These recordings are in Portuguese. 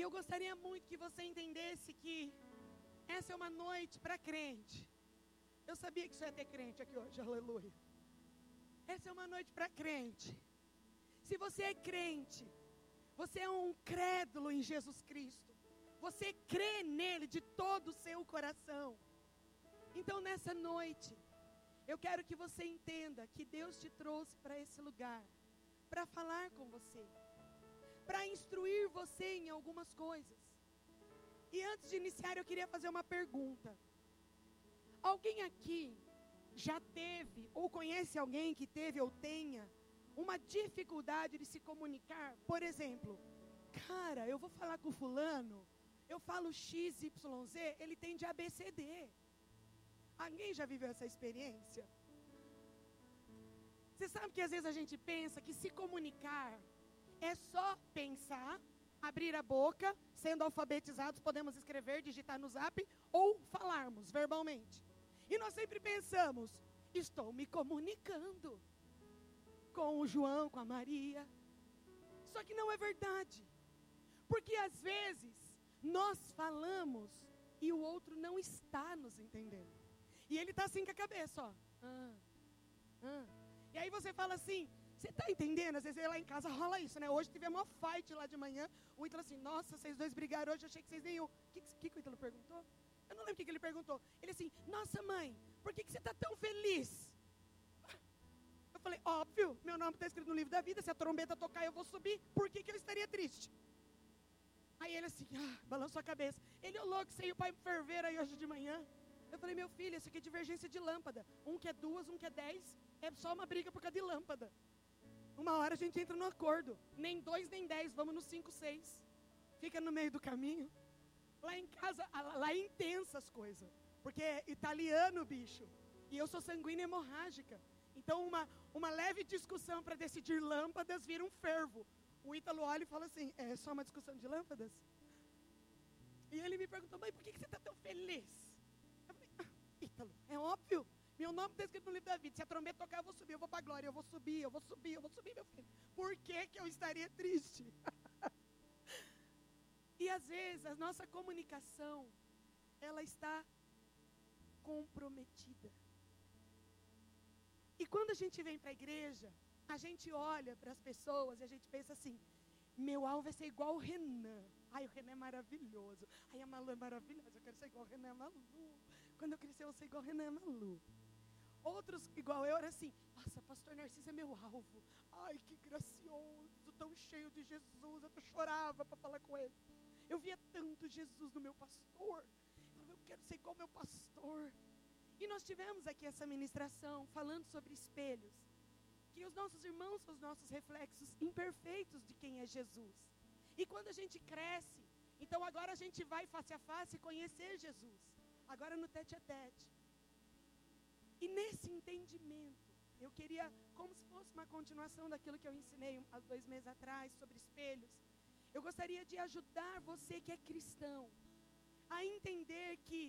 E eu gostaria muito que você entendesse que essa é uma noite para crente. Eu sabia que isso ia ter crente aqui hoje, aleluia. Essa é uma noite para crente. Se você é crente, você é um crédulo em Jesus Cristo. Você crê nele de todo o seu coração. Então nessa noite, eu quero que você entenda que Deus te trouxe para esse lugar para falar com você, para instruir você em algumas coisas. E antes de iniciar, eu queria fazer uma pergunta. Alguém aqui já teve ou conhece alguém que teve ou tenha uma dificuldade de se comunicar? Por exemplo, cara, eu vou falar com fulano, eu falo XYZ, ele tem de ABCD. Alguém já viveu essa experiência? Você sabe que às vezes a gente pensa que se comunicar é só pensar, abrir a boca, sendo alfabetizados, podemos escrever, digitar no zap ou falarmos verbalmente. E nós sempre pensamos, estou me comunicando com o João, com a Maria. Só que não é verdade. Porque às vezes nós falamos e o outro não está nos entendendo. E ele está assim com a cabeça, ó. Ah, ah. E aí você fala assim, você está entendendo? Às vezes lá em casa rola isso, né? Hoje tivemos uma fight lá de manhã. O Ítalo assim, nossa, vocês dois brigaram hoje, eu achei que vocês nem iam. O que, que, que o Ítalo perguntou? Eu não lembro o que, que ele perguntou. Ele assim, nossa mãe, por que, que você está tão feliz? Eu falei, óbvio, meu nome está escrito no livro da vida, se a trombeta tocar eu vou subir, por que, que eu estaria triste? Aí ele assim, ah, balançou a cabeça. Ele é louco, o pai ferver aí hoje de manhã. Eu falei, meu filho, isso aqui é divergência de lâmpada. Um que é duas, um que é dez. É só uma briga por causa de lâmpada. Uma hora a gente entra no acordo. Nem dois, nem dez, vamos no cinco, seis. Fica no meio do caminho. Lá em casa, lá é intensa as coisas. Porque é italiano, bicho. E eu sou sanguínea hemorrágica. Então, uma, uma leve discussão para decidir lâmpadas vira um fervo. O Ítalo olha e fala assim: é só uma discussão de lâmpadas? E ele me perguntou, mãe, por que, que você está tão feliz? Eu falei, ah, Ítalo, é óbvio. Meu nome está escrito no livro da vida. Se a trombeta tocar, eu vou subir, eu vou para a glória, eu vou subir, eu vou subir, eu vou subir, meu filho. Por que, que eu estaria triste? e às vezes a nossa comunicação, ela está comprometida. E quando a gente vem para a igreja, a gente olha para as pessoas e a gente pensa assim: meu alvo é ser igual o Renan. Ai, o Renan é maravilhoso. Ai, a Malu é maravilhosa. Eu quero ser igual o Renan Malu. Quando eu crescer, eu vou ser igual o Renan Malu. Outros, igual eu, era assim: Nossa, pastor Narciso é meu alvo. Ai, que gracioso, tão cheio de Jesus. Eu chorava para falar com ele. Eu via tanto Jesus no meu pastor. Eu quero ser igual meu pastor. E nós tivemos aqui essa ministração falando sobre espelhos. Que os nossos irmãos são os nossos reflexos imperfeitos de quem é Jesus. E quando a gente cresce, então agora a gente vai face a face conhecer Jesus. Agora no tete a tete. E nesse entendimento, eu queria, como se fosse uma continuação daquilo que eu ensinei há dois meses atrás sobre espelhos, eu gostaria de ajudar você que é cristão a entender que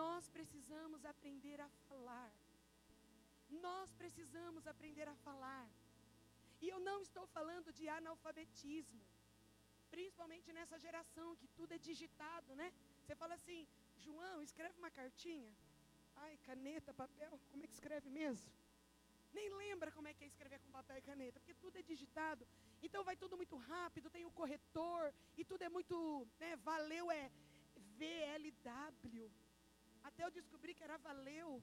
nós precisamos aprender a falar. Nós precisamos aprender a falar. E eu não estou falando de analfabetismo, principalmente nessa geração que tudo é digitado, né? Você fala assim, João, escreve uma cartinha. Ai, caneta, papel, como é que escreve mesmo? Nem lembra como é que é escrever com papel e caneta, porque tudo é digitado. Então vai tudo muito rápido, tem o corretor, e tudo é muito, né, valeu é VLW. Até eu descobri que era valeu.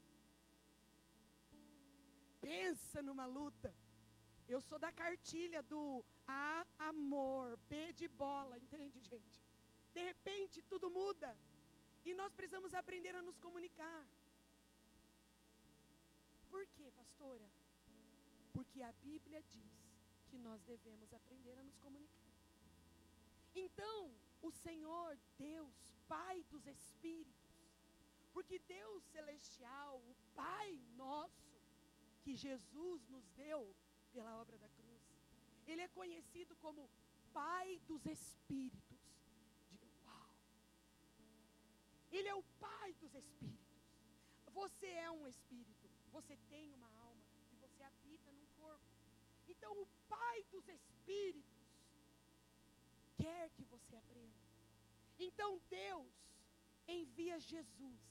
Pensa numa luta. Eu sou da cartilha do A, amor, B de bola, entende, gente? De repente tudo muda. E nós precisamos aprender a nos comunicar. Por quê, pastora? Porque a Bíblia diz que nós devemos aprender a nos comunicar. Então, o Senhor, Deus, Pai dos Espíritos, porque Deus celestial, o Pai nosso, que Jesus nos deu pela obra da cruz, Ele é conhecido como Pai dos Espíritos. Diga, uau! Ele é o Pai dos Espíritos. Você é um espírito você tem uma alma e você habita num corpo. Então, o Pai dos Espíritos quer que você aprenda. Então Deus envia Jesus.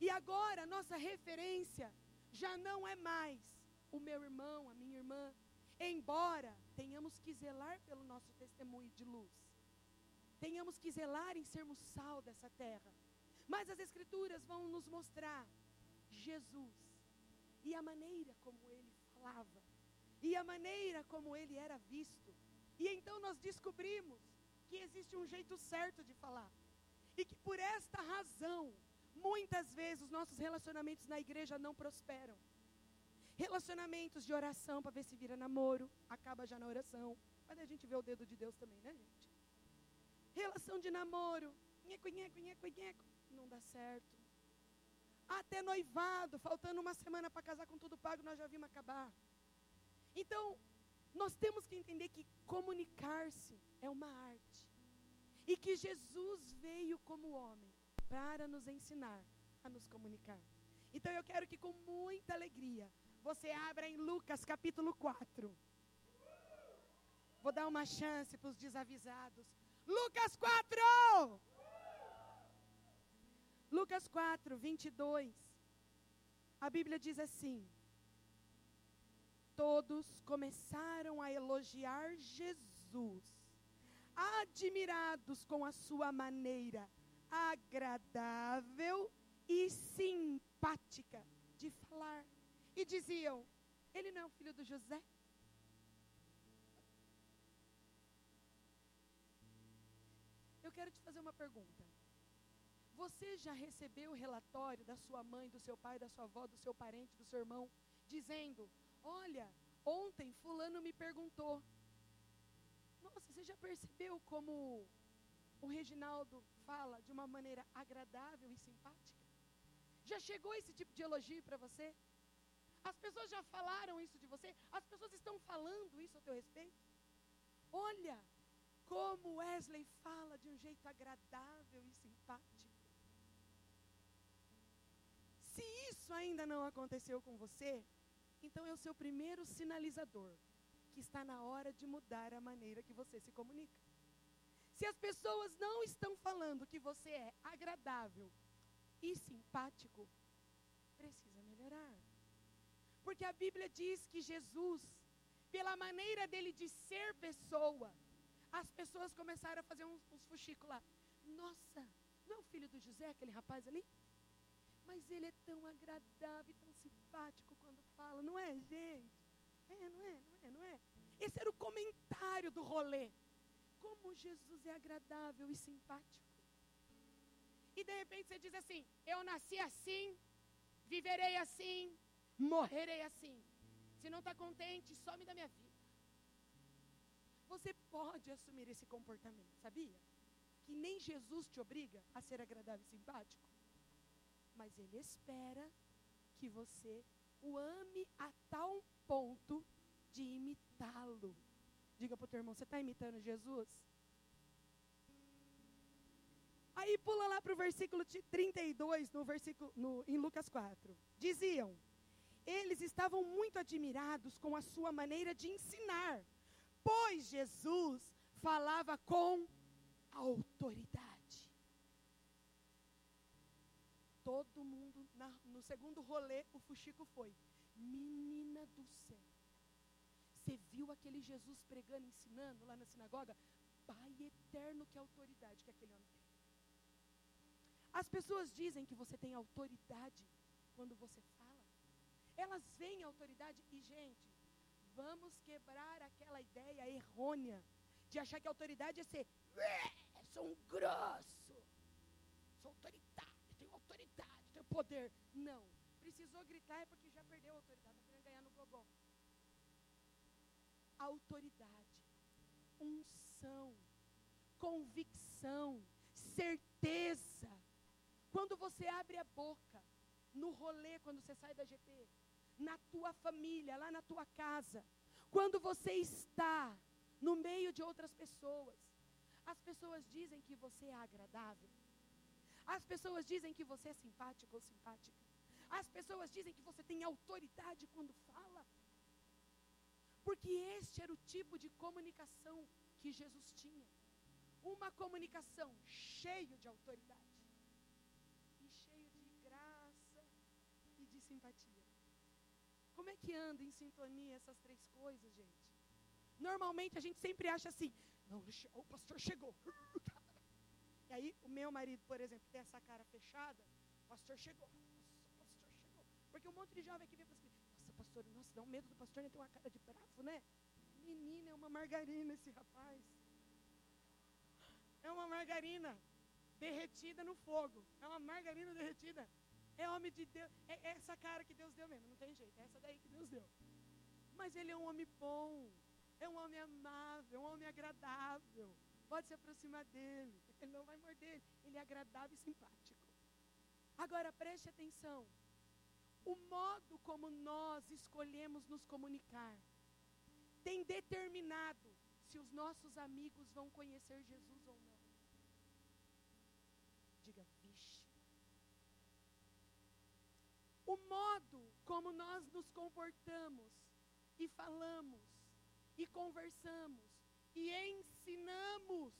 E agora nossa referência já não é mais o meu irmão, a minha irmã, embora tenhamos que zelar pelo nosso testemunho de luz. Tenhamos que zelar em sermos sal dessa terra. Mas as escrituras vão nos mostrar Jesus e a maneira como ele falava e a maneira como ele era visto. E então nós descobrimos que existe um jeito certo de falar. E que por esta razão, muitas vezes os nossos relacionamentos na igreja não prosperam. Relacionamentos de oração para ver se vira namoro, acaba já na oração. Mas a gente vê o dedo de Deus também, né, gente? Relação de namoro, nheco, nheco, nheco, nheco, não dá certo. Até noivado, faltando uma semana para casar com tudo pago, nós já vimos acabar. Então, nós temos que entender que comunicar-se é uma arte. E que Jesus veio como homem para nos ensinar a nos comunicar. Então eu quero que com muita alegria você abra em Lucas capítulo 4. Vou dar uma chance para os desavisados. Lucas 4! Lucas 4, 22. A Bíblia diz assim: Todos começaram a elogiar Jesus, admirados com a sua maneira agradável e simpática de falar. E diziam: Ele não é o filho do José? Eu quero te fazer uma pergunta. Você já recebeu o relatório da sua mãe, do seu pai, da sua avó, do seu parente, do seu irmão, dizendo: Olha, ontem Fulano me perguntou. Nossa, você já percebeu como o Reginaldo fala de uma maneira agradável e simpática? Já chegou esse tipo de elogio para você? As pessoas já falaram isso de você? As pessoas estão falando isso a teu respeito? Olha como Wesley fala de um jeito agradável e simpático. Se isso ainda não aconteceu com você, então é o seu primeiro sinalizador que está na hora de mudar a maneira que você se comunica. Se as pessoas não estão falando que você é agradável e simpático, precisa melhorar. Porque a Bíblia diz que Jesus, pela maneira dele de ser pessoa, as pessoas começaram a fazer uns, uns fuxicos lá. Nossa, não é o filho do José, aquele rapaz ali? Mas ele é tão agradável tão simpático quando fala, não é, gente? É, não é, não é, não é? Esse era o comentário do rolê. Como Jesus é agradável e simpático. E de repente você diz assim: Eu nasci assim, viverei assim, morrerei assim. Se não está contente, some da minha vida. Você pode assumir esse comportamento, sabia? Que nem Jesus te obriga a ser agradável e simpático mas ele espera que você o ame a tal ponto de imitá-lo. Diga para o teu irmão, você está imitando Jesus? Aí pula lá para o versículo 32, no versículo, no, em Lucas 4. Diziam, eles estavam muito admirados com a sua maneira de ensinar, pois Jesus falava com autoridade. Todo mundo, na, no segundo rolê, o fuxico foi: Menina do céu, você viu aquele Jesus pregando, ensinando lá na sinagoga? Pai eterno, que autoridade que aquele homem tem. As pessoas dizem que você tem autoridade quando você fala. Elas veem autoridade e, gente, vamos quebrar aquela ideia errônea de achar que autoridade é ser, sou um grosso, sou autoridade poder. Não. Precisou gritar é porque já perdeu a autoridade. Está ganhar no gogó. Autoridade, unção, convicção, certeza. Quando você abre a boca, no rolê, quando você sai da GP, na tua família, lá na tua casa, quando você está no meio de outras pessoas, as pessoas dizem que você é agradável, as pessoas dizem que você é simpático ou simpática. As pessoas dizem que você tem autoridade quando fala. Porque este era o tipo de comunicação que Jesus tinha. uma comunicação cheio de autoridade e cheio de graça e de simpatia. Como é que anda em sintonia essas três coisas, gente? Normalmente a gente sempre acha assim: não, o pastor chegou. E aí, o meu marido, por exemplo, tem essa cara fechada, o pastor chegou. Nossa, o pastor chegou. Porque um monte de jovem aqui vem fala assim: nossa, pastor, nossa, dá um medo do pastor, ele tem uma cara de bravo, né? Menina, é uma margarina esse rapaz. É uma margarina derretida no fogo. É uma margarina derretida. É homem de Deus. É essa cara que Deus deu mesmo. Não tem jeito. É essa daí que Deus deu. Mas ele é um homem bom. É um homem amável. É um homem agradável. Pode se aproximar dele. Ele não vai morder. Ele é agradável e simpático. Agora preste atenção. O modo como nós escolhemos nos comunicar tem determinado se os nossos amigos vão conhecer Jesus ou não. Diga, vixe. O modo como nós nos comportamos e falamos e conversamos e ensinamos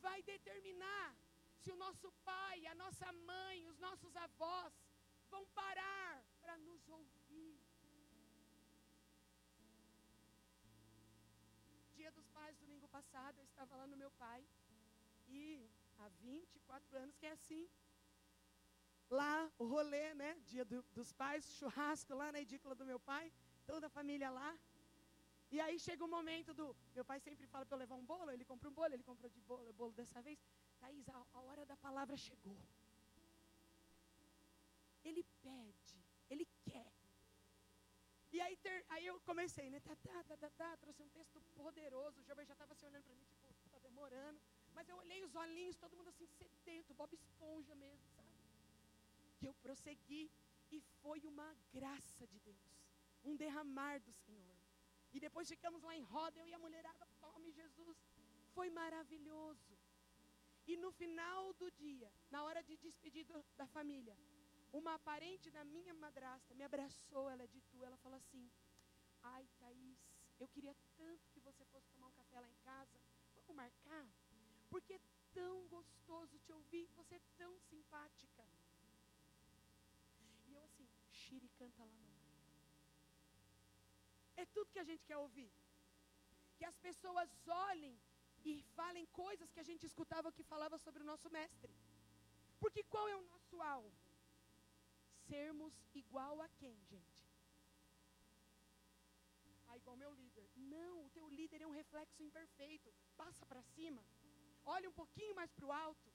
vai determinar se o nosso pai, a nossa mãe, os nossos avós vão parar para nos ouvir. Dia dos Pais, domingo passado, eu estava lá no meu pai. E há 24 anos que é assim. Lá, o rolê, né? Dia do, dos pais, churrasco lá na edícula do meu pai. Toda a família lá. E aí chega o momento do. Meu pai sempre fala para eu levar um bolo, ele compra um bolo, ele comprou de bolo, bolo dessa vez. Thaís, a, a hora da palavra chegou. Ele pede, ele quer. E aí, ter, aí eu comecei, né? Tá, tá, tá, tá, tá, trouxe um texto poderoso. O Jober já estava se olhando para mim, tipo, tá demorando. Mas eu olhei os olhinhos, todo mundo assim, sedento, Bob Esponja mesmo, sabe? E eu prossegui. E foi uma graça de Deus. Um derramar do Senhor. E depois ficamos lá em roda, eu e a mulherada, tome Jesus. Foi maravilhoso. E no final do dia, na hora de despedir da família, uma parente da minha madrasta me abraçou, ela é de tu, ela falou assim: Ai, Thaís, eu queria tanto que você fosse tomar um café lá em casa. Vamos marcar? Porque é tão gostoso te ouvir, você é tão simpática. E eu assim, Xiri canta lá no é tudo que a gente quer ouvir. Que as pessoas olhem e falem coisas que a gente escutava que falava sobre o nosso mestre. Porque qual é o nosso alvo? Sermos igual a quem, gente? Ah, igual meu líder. Não, o teu líder é um reflexo imperfeito. Passa para cima. Olha um pouquinho mais para o alto.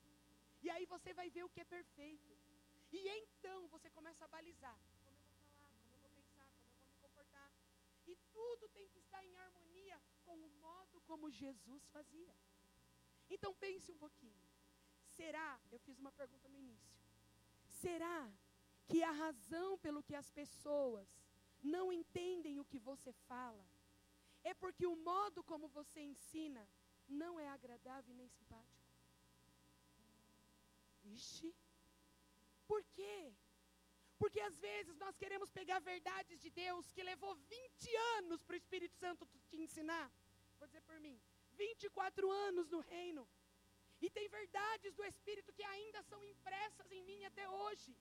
E aí você vai ver o que é perfeito. E então você começa a balizar. E tudo tem que estar em harmonia com o modo como Jesus fazia. Então pense um pouquinho. Será, eu fiz uma pergunta no início. Será que a razão pelo que as pessoas não entendem o que você fala é porque o modo como você ensina não é agradável nem simpático? Ixi. Por quê? Porque às vezes nós queremos pegar verdades de Deus que levou 20 anos para o Espírito Santo te ensinar. Vou dizer por mim, 24 anos no reino. E tem verdades do Espírito que ainda são impressas em mim até hoje.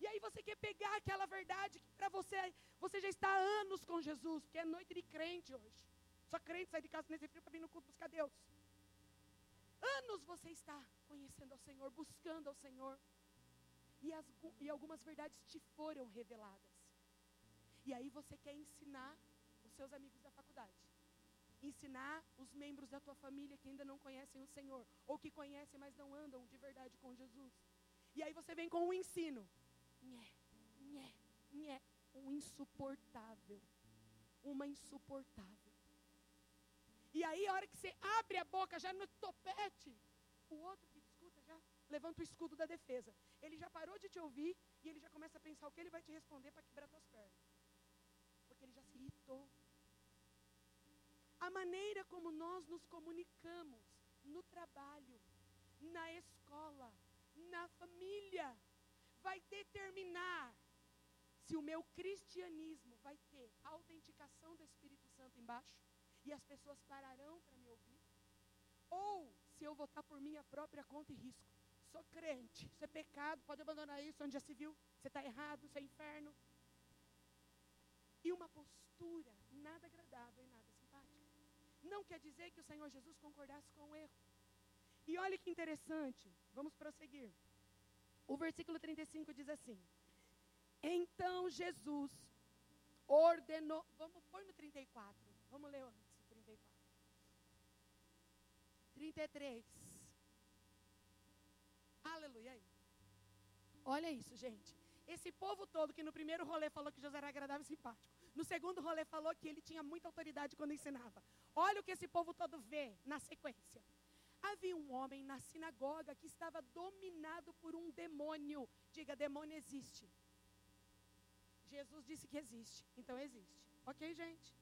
E aí você quer pegar aquela verdade que para você, você já está há anos com Jesus, porque é noite de crente hoje. Só crente sai de casa nesse frio para vir no culto buscar Deus. Anos você está conhecendo ao Senhor, buscando ao Senhor e, as, e algumas verdades te foram reveladas. E aí você quer ensinar os seus amigos da faculdade. Ensinar os membros da tua família que ainda não conhecem o Senhor. Ou que conhecem, mas não andam de verdade com Jesus. E aí você vem com um ensino. Nhé, nhé, nhé. Um insuportável. Uma insuportável. E aí, a hora que você abre a boca, já no topete, o outro levanta o escudo da defesa. Ele já parou de te ouvir e ele já começa a pensar o que ele vai te responder para quebrar tuas pernas. Porque ele já se irritou. A maneira como nós nos comunicamos no trabalho, na escola, na família, vai determinar se o meu cristianismo vai ter a autenticação do Espírito Santo embaixo e as pessoas pararão para me ouvir, ou se eu votar por minha própria conta e risco. Sou crente, isso é pecado, pode abandonar isso, onde já se viu, você está errado, isso é inferno. E uma postura nada agradável e nada simpática. Não quer dizer que o Senhor Jesus concordasse com o erro. E olha que interessante, vamos prosseguir. O versículo 35 diz assim: Então Jesus ordenou. Vamos pôr no 34. Vamos ler antes, 34. 33. Aleluia. Olha isso, gente. Esse povo todo que no primeiro rolê falou que José era agradável e simpático. No segundo rolê falou que ele tinha muita autoridade quando ensinava. Olha o que esse povo todo vê na sequência. Havia um homem na sinagoga que estava dominado por um demônio. Diga, demônio existe. Jesus disse que existe, então existe. Ok, gente?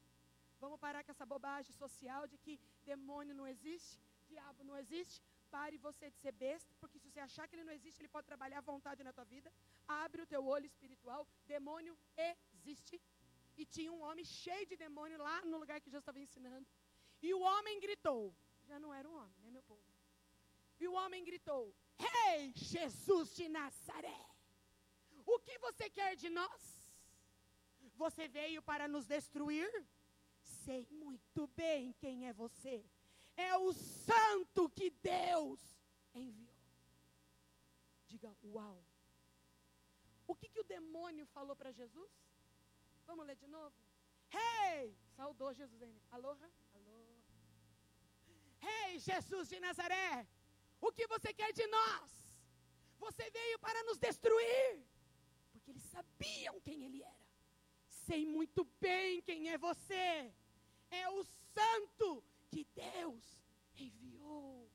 Vamos parar com essa bobagem social de que demônio não existe, diabo não existe. Pare você de ser besta, porque se você achar que ele não existe, ele pode trabalhar à vontade na tua vida. Abre o teu olho espiritual. Demônio existe. E tinha um homem cheio de demônio lá no lugar que Jesus estava ensinando. E o homem gritou: já não era um homem, né, meu povo? E o homem gritou: Rei hey, Jesus de Nazaré, o que você quer de nós? Você veio para nos destruir? Sei muito bem quem é você. É o santo que Deus enviou. Diga, uau. O que, que o demônio falou para Jesus? Vamos ler de novo? Hey! Saudou Jesus ainda. Aloha? Rei hey, Jesus de Nazaré, o que você quer de nós? Você veio para nos destruir. Porque eles sabiam quem ele era. Sei muito bem quem é você. É o santo que Deus enviou.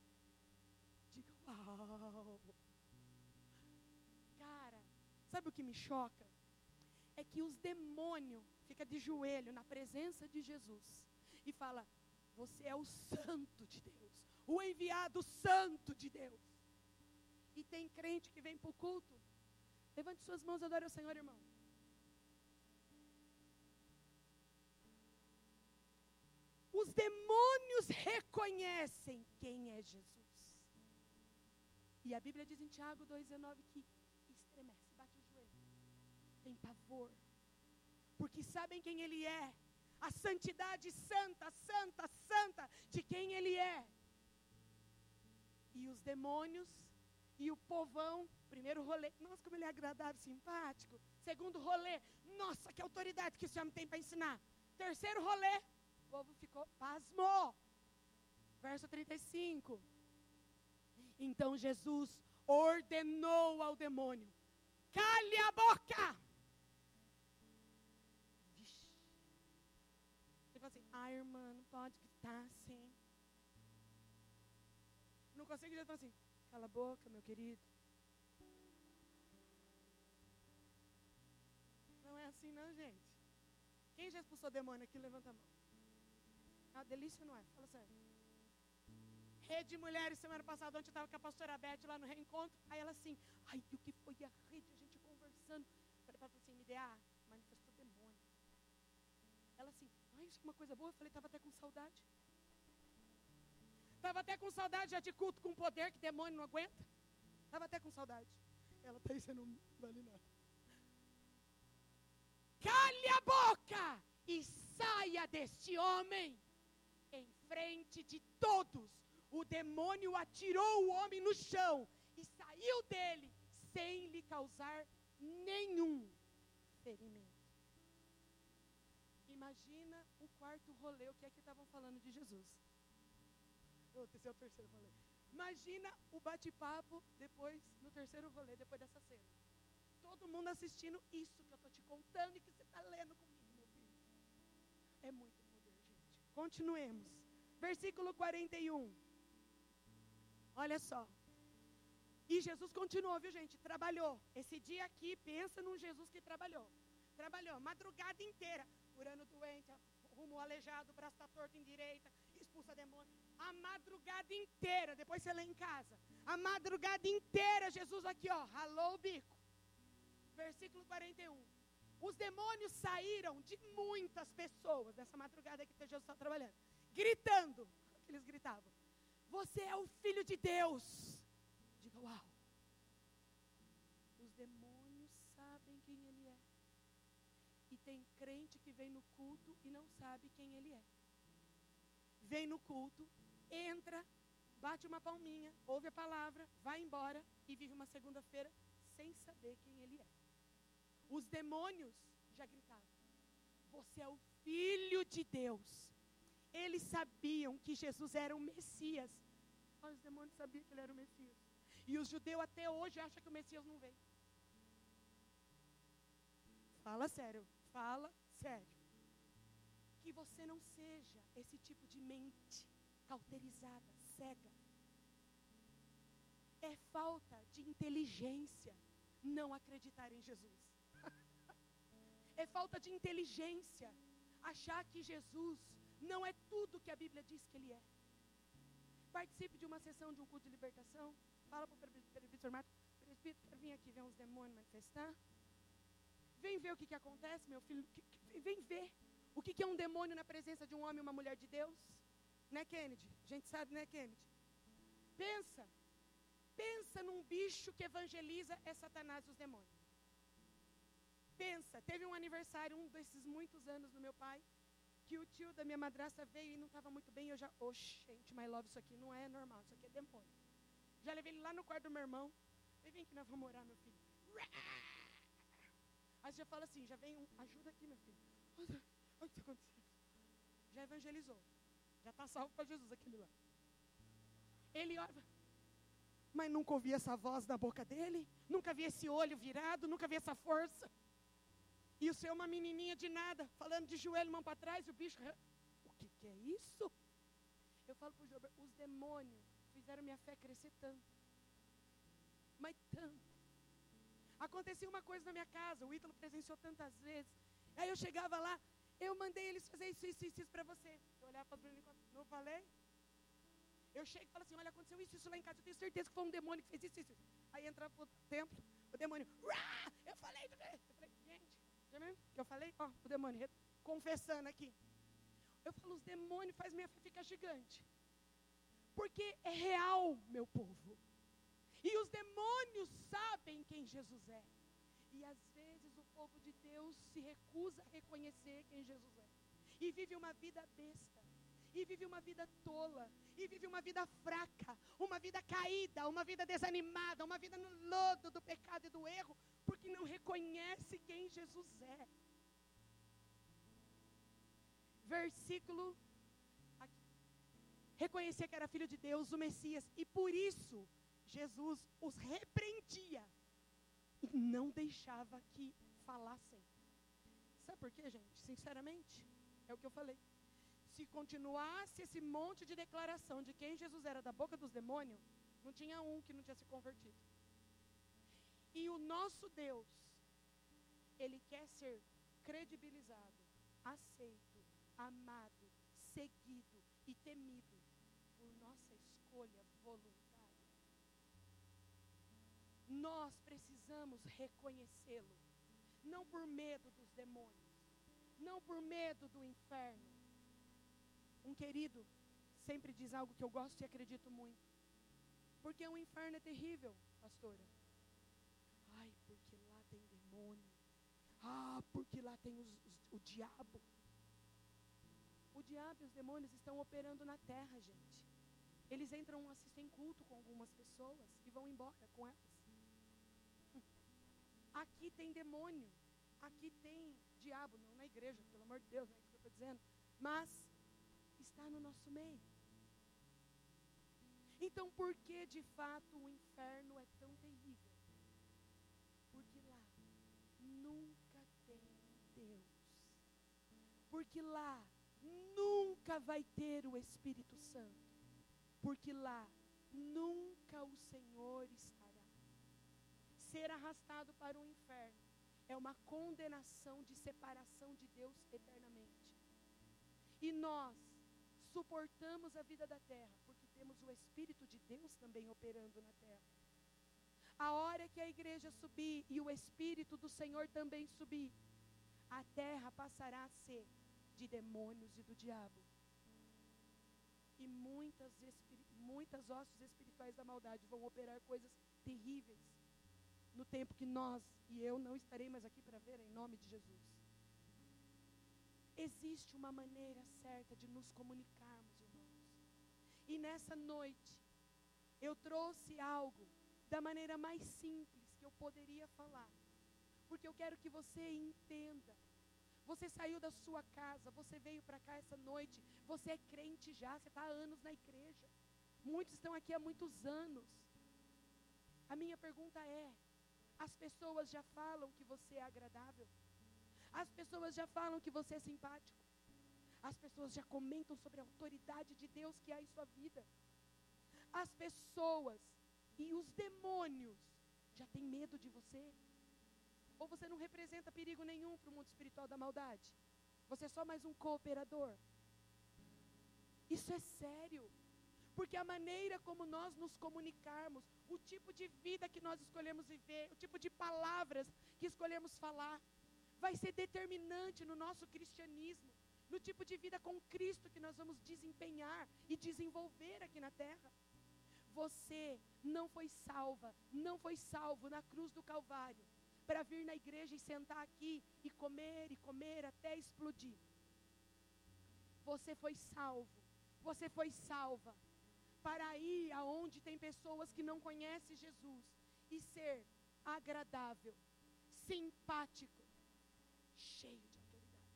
Diga, uau. Cara, sabe o que me choca? É que os demônios ficam de joelho na presença de Jesus e fala: você é o santo de Deus, o enviado santo de Deus. E tem crente que vem para o culto. Levante suas mãos, adore ao Senhor, irmão. Os demônios reconhecem quem é Jesus. E a Bíblia diz em Tiago 2,19 que estremece, bate o joelho, tem pavor, porque sabem quem Ele é a santidade santa, santa, santa de quem Ele é. E os demônios e o povão, primeiro rolê, nossa, como ele é agradável, simpático. Segundo rolê, nossa, que autoridade que esse homem tem para ensinar. Terceiro rolê, o povo ficou pasmo. Verso 35. Então Jesus ordenou ao demônio: cale a boca. Ah, irmã, não pode gritar assim. Não consegue dizer assim. Cala a boca, meu querido. Não é assim, não, gente. Quem já expulsou demônio aqui, levanta a mão. Ah, delícia não é? Fala sério. Rede de Mulheres, semana passada, onde estava com a pastora Beth lá no reencontro. Aí ela assim, ai, o que foi a rede? A gente conversando. Falei para ela assim, me dê a manifestou demônio. Ela assim, Ai, isso é uma coisa boa. Eu falei, estava até com saudade. Estava até com saudade já de culto com poder que demônio não aguenta. Estava até com saudade. Ela está aí, você não vale nada. Cale a boca e saia deste homem. Em frente de todos, o demônio atirou o homem no chão e saiu dele sem lhe causar nenhum ferimento. Imagina quarto rolê, o que é que estavam falando de Jesus. Esse é o terceiro rolê. Imagina o bate-papo depois, no terceiro rolê, depois dessa cena. Todo mundo assistindo isso que eu estou te contando e que você está lendo comigo, meu filho. É muito poder, gente. Continuemos. Versículo 41. Olha só. E Jesus continuou, viu, gente? Trabalhou. Esse dia aqui, pensa num Jesus que trabalhou. Trabalhou madrugada inteira curando doente, rumo aleijado, o braço está torto em direita, expulsa demônio. A madrugada inteira, depois você lê em casa. A madrugada inteira, Jesus aqui, ó, ralou o bico. Versículo 41. Os demônios saíram de muitas pessoas nessa madrugada que Jesus está trabalhando, gritando, eles gritavam: Você é o filho de Deus. Diga uau. Os demônios sabem quem ele é. E tem crente que vem no culto e não sabe quem ele é. Vem no culto, entra, bate uma palminha, ouve a palavra, vai embora e vive uma segunda-feira sem saber quem ele é. Os demônios já gritavam: Você é o filho de Deus. Eles sabiam que Jesus era o Messias. Mas os demônios sabiam que ele era o Messias. E os judeus até hoje acham que o Messias não veio. Fala sério, fala sério. Que você não seja esse tipo de mente cauterizada, cega. É falta de inteligência não acreditar em Jesus. é falta de inteligência achar que Jesus não é tudo que a Bíblia diz que ele é. Participe de uma sessão de um culto de libertação. Fala para o presbítero Marcos, presbítero, vir aqui ver uns demônios manifestar. Vem ver o que, que acontece, meu filho. Vem ver o que, que é um demônio na presença de um homem e uma mulher de Deus. Né, Kennedy? A gente sabe, né, Kennedy? Pensa. Pensa num bicho que evangeliza é Satanás e os demônios. Pensa, teve um aniversário, um desses muitos anos do meu pai, que o tio da minha madrasta veio e não estava muito bem. Eu já, oxe, gente, my love, isso aqui não é normal, isso aqui é demônio. Já levei ele lá no quarto do meu irmão. Ele vem que nós vamos morar, meu filho. Aí já fala assim, já vem um, ajuda aqui, meu filho. Olha o que está acontecendo. Já evangelizou. Já está salvo para Jesus aquele lá. Ele olha, mas nunca ouvi essa voz da boca dele, nunca vi esse olho virado, nunca vi essa força. E o seu é uma menininha de nada, falando de joelho, mão para trás, e o bicho. O que, que é isso? Eu falo para o Jober, os demônios fizeram minha fé crescer tanto. Mas tanto. Acontecia uma coisa na minha casa, o Ítalo presenciou tantas vezes. Aí eu chegava lá, eu mandei eles fazer isso, isso, isso, isso para você. Eu olhava para as meninas, não falei? Eu chego e falo assim, olha, aconteceu isso, isso lá em casa, eu tenho certeza que foi um demônio que fez isso, isso. Aí entra para o templo, o demônio, eu falei, eu falei, gente, já viu que eu falei? Ó, o demônio confessando aqui. Eu falo, os demônios faz minha fé ficar gigante. Porque é real, meu povo. E os demônios sabem quem Jesus é. E às povo de Deus se recusa a reconhecer quem Jesus é. E vive uma vida besta. E vive uma vida tola. E vive uma vida fraca. Uma vida caída. Uma vida desanimada. Uma vida no lodo do pecado e do erro. Porque não reconhece quem Jesus é. Versículo reconhecia que era filho de Deus, o Messias, e por isso Jesus os repreendia e não deixava que falassem. Sabe por quê, gente? Sinceramente, é o que eu falei. Se continuasse esse monte de declaração de quem Jesus era da boca dos demônios, não tinha um que não tinha se convertido. E o nosso Deus, ele quer ser credibilizado, aceito, amado, seguido e temido por nossa escolha voluntária. Nós precisamos reconhecê-lo, não por medo dos demônios, não por medo do inferno. Um querido sempre diz algo que eu gosto e acredito muito. Porque o inferno é terrível, pastora. Ai, porque lá tem demônio. Ah, porque lá tem os, os, o diabo. O diabo e os demônios estão operando na terra, gente. Eles entram, assistem culto com algumas pessoas e vão embora com elas. Aqui tem demônio, aqui tem diabo, não na igreja, pelo amor de Deus, não é isso que eu estou dizendo, mas está no nosso meio. Então, por que de fato o inferno é tão terrível? Porque lá nunca tem Deus. Porque lá nunca vai ter o Espírito Santo porque lá nunca o Senhor estará. Ser arrastado para o inferno é uma condenação de separação de Deus eternamente. E nós suportamos a vida da terra porque temos o Espírito de Deus também operando na terra. A hora que a igreja subir e o Espírito do Senhor também subir, a terra passará a ser de demônios e do diabo. E muitas, muitas hostes espirituais da maldade vão operar coisas terríveis no tempo que nós e eu não estarei mais aqui para ver, em nome de Jesus. Existe uma maneira certa de nos comunicarmos, irmãos. E nessa noite, eu trouxe algo da maneira mais simples que eu poderia falar. Porque eu quero que você entenda. Você saiu da sua casa, você veio para cá essa noite, você é crente já, você está há anos na igreja. Muitos estão aqui há muitos anos. A minha pergunta é: as pessoas já falam que você é agradável? As pessoas já falam que você é simpático? As pessoas já comentam sobre a autoridade de Deus que há em sua vida? As pessoas e os demônios já têm medo de você? Ou você não representa perigo nenhum para o mundo espiritual da maldade? Você é só mais um cooperador? Isso é sério. Porque a maneira como nós nos comunicarmos, o tipo de vida que nós escolhemos viver, o tipo de palavras que escolhemos falar, vai ser determinante no nosso cristianismo, no tipo de vida com Cristo que nós vamos desempenhar e desenvolver aqui na terra. Você não foi salva, não foi salvo na cruz do Calvário para vir na igreja e sentar aqui e comer e comer até explodir. Você foi salvo, você foi salva para ir aonde tem pessoas que não conhecem Jesus e ser agradável, simpático, cheio de autoridade.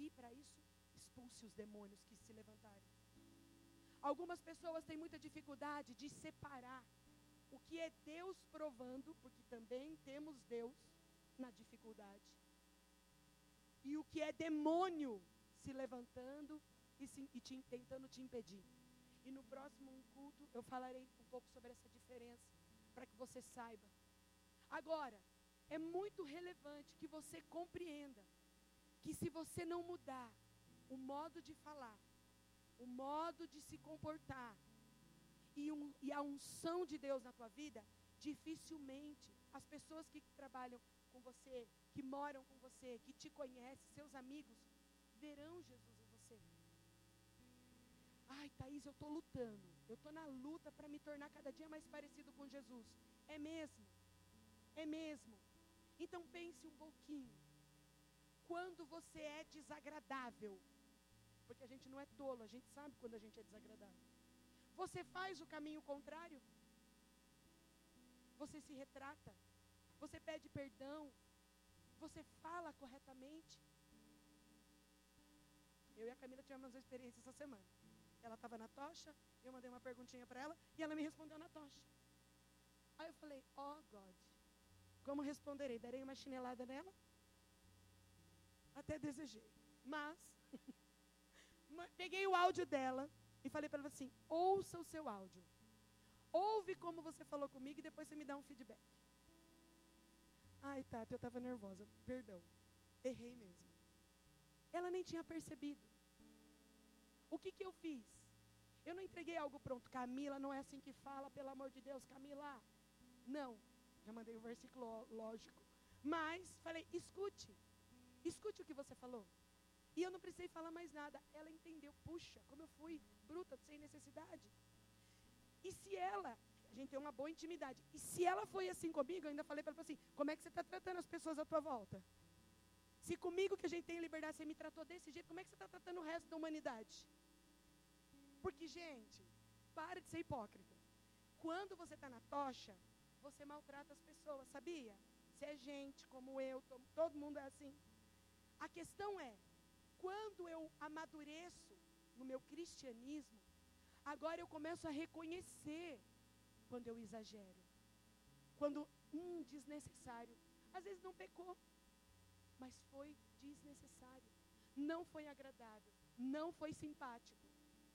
E para isso, expulse os demônios que se levantarem. Algumas pessoas têm muita dificuldade de separar o que é Deus provando, porque também temos Deus na dificuldade, e o que é demônio se levantando e, se, e te, tentando te impedir. No próximo culto eu falarei um pouco sobre essa diferença, para que você saiba. Agora, é muito relevante que você compreenda que se você não mudar o modo de falar, o modo de se comportar e, um, e a unção de Deus na tua vida, dificilmente as pessoas que trabalham com você, que moram com você, que te conhecem, seus amigos, verão Jesus. Ai, Thaís, eu estou lutando. Eu estou na luta para me tornar cada dia mais parecido com Jesus. É mesmo. É mesmo. Então pense um pouquinho. Quando você é desagradável, porque a gente não é tolo, a gente sabe quando a gente é desagradável. Você faz o caminho contrário? Você se retrata? Você pede perdão? Você fala corretamente? Eu e a Camila tivemos uma experiência essa semana. Ela estava na tocha, eu mandei uma perguntinha para ela e ela me respondeu na tocha. Aí eu falei, oh God, como responderei? Darei uma chinelada nela? Até desejei. Mas, peguei o áudio dela e falei para ela assim: ouça o seu áudio. Ouve como você falou comigo e depois você me dá um feedback. Ai, Tati, eu estava nervosa. Perdão. Errei mesmo. Ela nem tinha percebido. O que, que eu fiz? Eu não entreguei algo pronto. Camila, não é assim que fala, pelo amor de Deus. Camila, não. Já mandei o versículo lógico. Mas falei, escute. Escute o que você falou. E eu não precisei falar mais nada. Ela entendeu. Puxa, como eu fui bruta, sem necessidade. E se ela, a gente tem uma boa intimidade. E se ela foi assim comigo, eu ainda falei para ela assim: como é que você está tratando as pessoas à tua volta? Se comigo que a gente tem liberdade, você me tratou desse jeito, como é que você está tratando o resto da humanidade? Porque, gente, para de ser hipócrita. Quando você está na tocha, você maltrata as pessoas, sabia? Se é gente como eu, todo mundo é assim. A questão é, quando eu amadureço no meu cristianismo, agora eu começo a reconhecer quando eu exagero. Quando, hum, desnecessário. Às vezes não pecou, mas foi desnecessário. Não foi agradável, não foi simpático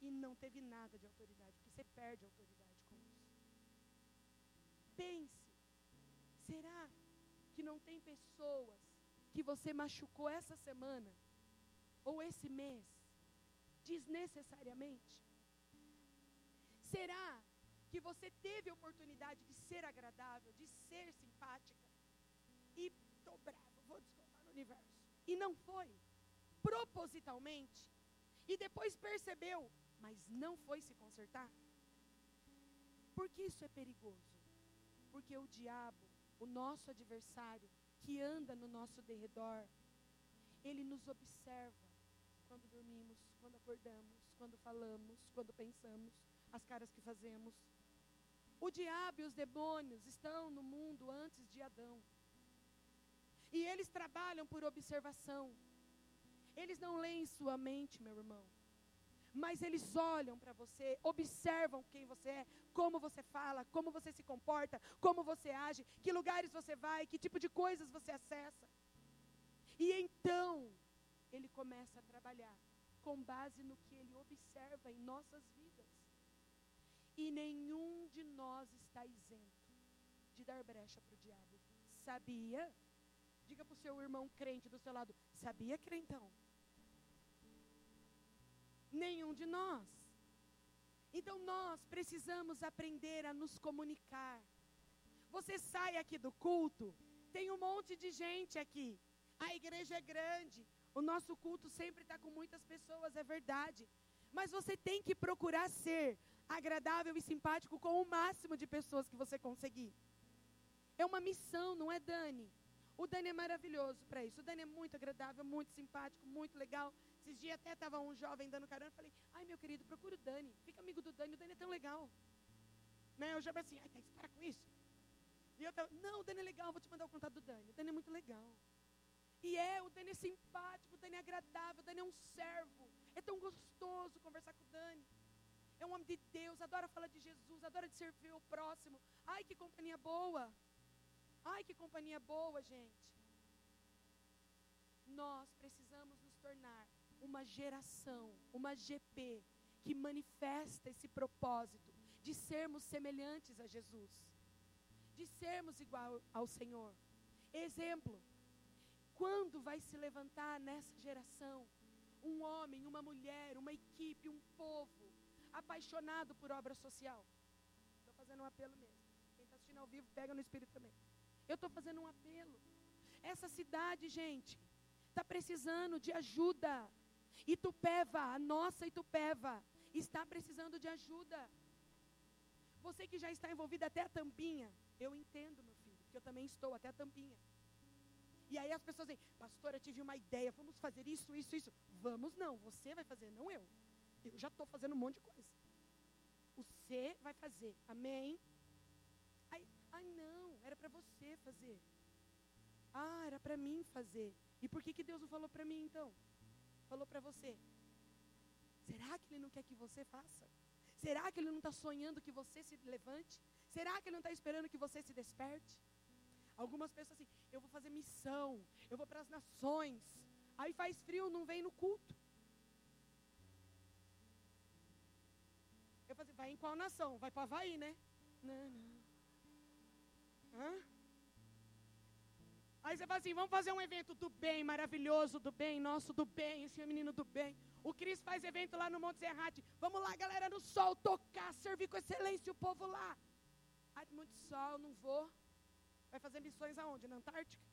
e não teve nada de autoridade, porque você perde autoridade com isso. Pense, será que não tem pessoas que você machucou essa semana ou esse mês desnecessariamente? Será que você teve a oportunidade de ser agradável, de ser simpática e estou bravo, vou descontar no universo? E não foi, propositalmente, e depois percebeu, mas não foi se consertar? Por que isso é perigoso? Porque o diabo, o nosso adversário, que anda no nosso derredor, ele nos observa quando dormimos, quando acordamos, quando falamos, quando pensamos, as caras que fazemos. O diabo e os demônios estão no mundo antes de Adão. E eles trabalham por observação. Eles não leem sua mente, meu irmão. Mas eles olham para você, observam quem você é, como você fala, como você se comporta, como você age, que lugares você vai, que tipo de coisas você acessa. E então, ele começa a trabalhar com base no que ele observa em nossas vidas. E nenhum de nós está isento de dar brecha para o diabo. Sabia? Diga para o seu irmão crente do seu lado: Sabia, crentão? Nenhum de nós. Então nós precisamos aprender a nos comunicar. Você sai aqui do culto, tem um monte de gente aqui. A igreja é grande. O nosso culto sempre está com muitas pessoas, é verdade. Mas você tem que procurar ser agradável e simpático com o máximo de pessoas que você conseguir. É uma missão, não é, Dani? O Dani é maravilhoso para isso. O Dani é muito agradável, muito simpático, muito legal. Esses dias até estava um jovem dando carona. Falei, ai meu querido, procura o Dani. Fica amigo do Dani. O Dani é tão legal. Né? Já falei assim, ai, que parar com isso. E eu tava, não, o Dani é legal, vou te mandar o contato do Dani. O Dani é muito legal. E é, o Dani é simpático, o Dani é agradável, o Dani é um servo. É tão gostoso conversar com o Dani. É um homem de Deus, adora falar de Jesus, adora de servir o próximo. Ai, que companhia boa. Ai, que companhia boa, gente. Nós precisamos nos tornar uma geração, uma GP, que manifesta esse propósito de sermos semelhantes a Jesus, de sermos igual ao Senhor. Exemplo, quando vai se levantar nessa geração um homem, uma mulher, uma equipe, um povo apaixonado por obra social? Estou fazendo um apelo mesmo. Quem está assistindo ao vivo, pega no espírito também. Eu estou fazendo um apelo. Essa cidade, gente, está precisando de ajuda. Itupeva, a nossa Itupeva, está precisando de ajuda. Você que já está envolvido até a tampinha, eu entendo, meu filho, porque eu também estou até a tampinha. E aí as pessoas dizem, pastora, eu tive uma ideia, vamos fazer isso, isso, isso. Vamos não, você vai fazer, não eu. Eu já estou fazendo um monte de coisa. Você vai fazer, amém? Aí, ai não, era para você fazer. Ah, era para mim fazer. E por que, que Deus não falou para mim então? Falou para você. Será que Ele não quer que você faça? Será que Ele não está sonhando que você se levante? Será que Ele não está esperando que você se desperte? Algumas pessoas assim, eu vou fazer missão, eu vou para as nações. Aí faz frio, não vem no culto. Eu falei, vai em qual nação? Vai para Havaí, né? Não, não. Hã? Aí você fala assim, vamos fazer um evento do bem, maravilhoso, do bem, nosso, do bem, esse é menino do bem. O Cris faz evento lá no Monte Zerrate. Vamos lá, galera, no sol, tocar, servir com excelência o povo lá. Ai, muito sol, não vou. Vai fazer missões aonde? Na Antártica?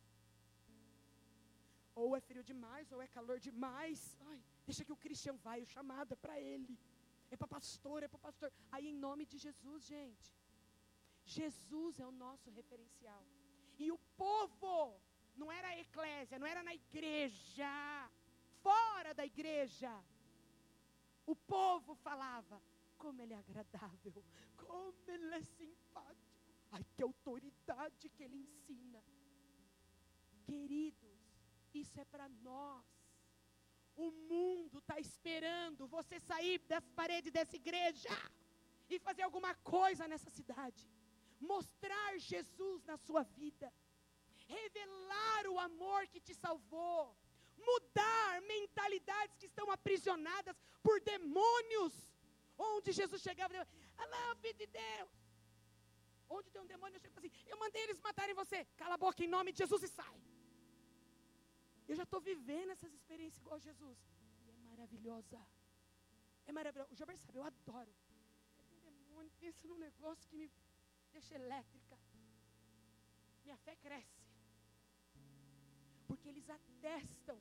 Ou é frio demais, ou é calor demais. Ai, deixa que o Cristian vai, o chamado é para ele. É para pastor, é para pastor. Aí em nome de Jesus, gente. Jesus é o nosso referencial. E o povo, não era a eclésia, não era na igreja, fora da igreja. O povo falava, como ele é agradável, como ele é simpático. Ai, que autoridade que ele ensina. Queridos, isso é para nós. O mundo está esperando você sair das paredes dessa igreja e fazer alguma coisa nessa cidade. Mostrar Jesus na sua vida. Revelar o amor que te salvou. Mudar mentalidades que estão aprisionadas por demônios. Onde Jesus chegava Alô, filho de Deus. Onde tem um demônio, eu chego assim, eu mandei eles matarem você. Cala a boca em nome de Jesus e sai. Eu já estou vivendo essas experiências igual Jesus. E é maravilhosa. É maravilhosa. O João sabe, eu adoro. Tem um demônio, pensa num negócio que me deixa elétrica. Minha fé cresce. Eles atestam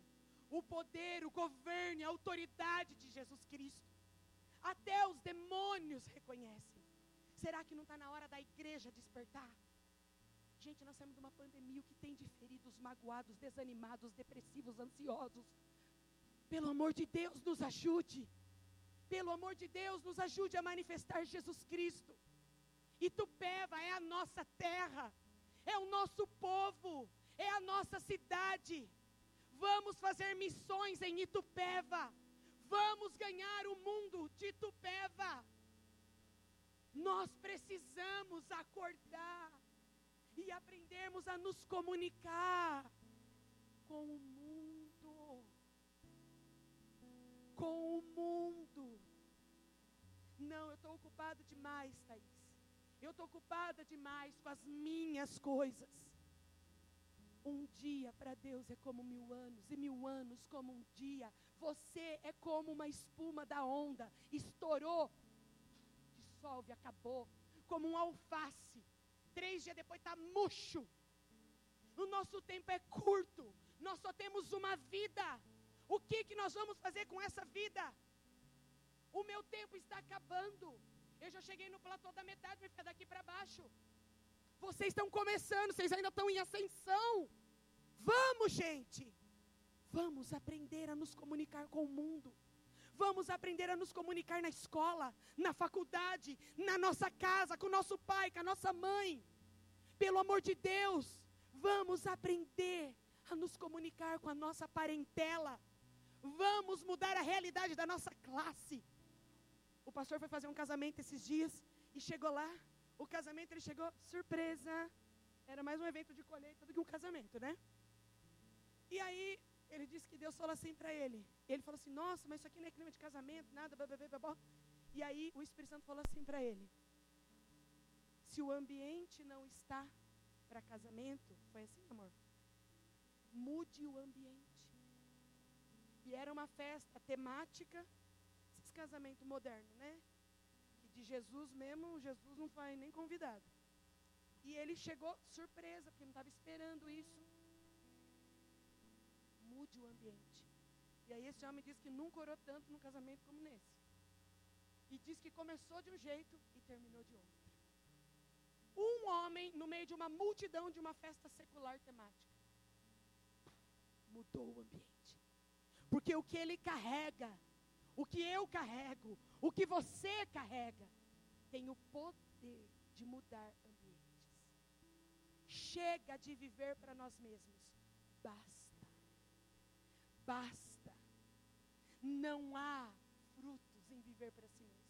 o poder, o governo e a autoridade de Jesus Cristo. Até os demônios reconhecem. Será que não está na hora da igreja despertar? Gente, nós saímos de uma pandemia, o que tem de feridos, magoados, desanimados, depressivos, ansiosos. Pelo amor de Deus, nos ajude. Pelo amor de Deus, nos ajude a manifestar Jesus Cristo. Itupeva é a nossa terra, é o nosso povo, é a nossa cidade. Vamos fazer missões em Itupeva. Vamos ganhar o mundo de Itupeva. Nós precisamos acordar e aprendermos a nos comunicar com o mundo. Com o mundo. Não, eu estou ocupado demais, Thaís. Eu estou ocupada demais com as minhas coisas. Um dia para Deus é como mil anos, e mil anos como um dia. Você é como uma espuma da onda. Estourou, dissolve, acabou. Como um alface. Três dias depois está murcho. O nosso tempo é curto. Nós só temos uma vida. O que, que nós vamos fazer com essa vida? O meu tempo está acabando. Eu já cheguei no platô da metade, vai ficar daqui para baixo. Vocês estão começando, vocês ainda estão em ascensão. Vamos, gente. Vamos aprender a nos comunicar com o mundo. Vamos aprender a nos comunicar na escola, na faculdade, na nossa casa, com o nosso pai, com a nossa mãe. Pelo amor de Deus, vamos aprender a nos comunicar com a nossa parentela. Vamos mudar a realidade da nossa classe. O pastor foi fazer um casamento esses dias e chegou lá. O casamento ele chegou surpresa. Era mais um evento de colheita do que um casamento, né? E aí ele disse que Deus falou assim para ele. Ele falou assim: Nossa, mas isso aqui não é clima de casamento, nada, blá, blá, blá, blá. E aí o Espírito Santo falou assim para ele: Se o ambiente não está para casamento, foi assim, amor? Mude o ambiente. E era uma festa temática esse casamento moderno, né? De Jesus mesmo, Jesus não foi nem convidado. E ele chegou surpresa, porque não estava esperando isso. Mude o ambiente. E aí esse homem disse que nunca orou tanto num casamento como nesse. E diz que começou de um jeito e terminou de outro. Um homem no meio de uma multidão de uma festa secular temática. Mudou o ambiente. Porque o que ele carrega o que eu carrego, o que você carrega, tem o poder de mudar ambientes. Chega de viver para nós mesmos. Basta. Basta. Não há frutos em viver para si mesmo.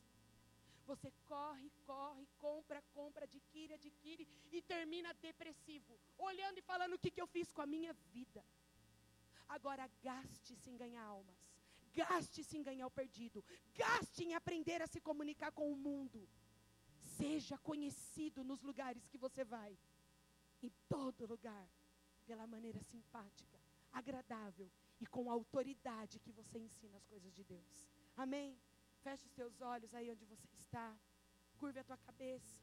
Você corre, corre, compra, compra, adquire, adquire e termina depressivo, olhando e falando o que, que eu fiz com a minha vida. Agora gaste-se em ganhar almas. Gaste-se em ganhar o perdido. Gaste em aprender a se comunicar com o mundo. Seja conhecido nos lugares que você vai. Em todo lugar. Pela maneira simpática, agradável e com autoridade que você ensina as coisas de Deus. Amém? Feche os teus olhos aí onde você está. Curve a tua cabeça.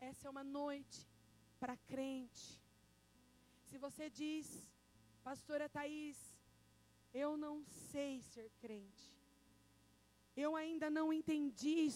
Essa é uma noite para crente. Se você diz, Pastora Thaís, eu não sei ser crente. Eu ainda não entendi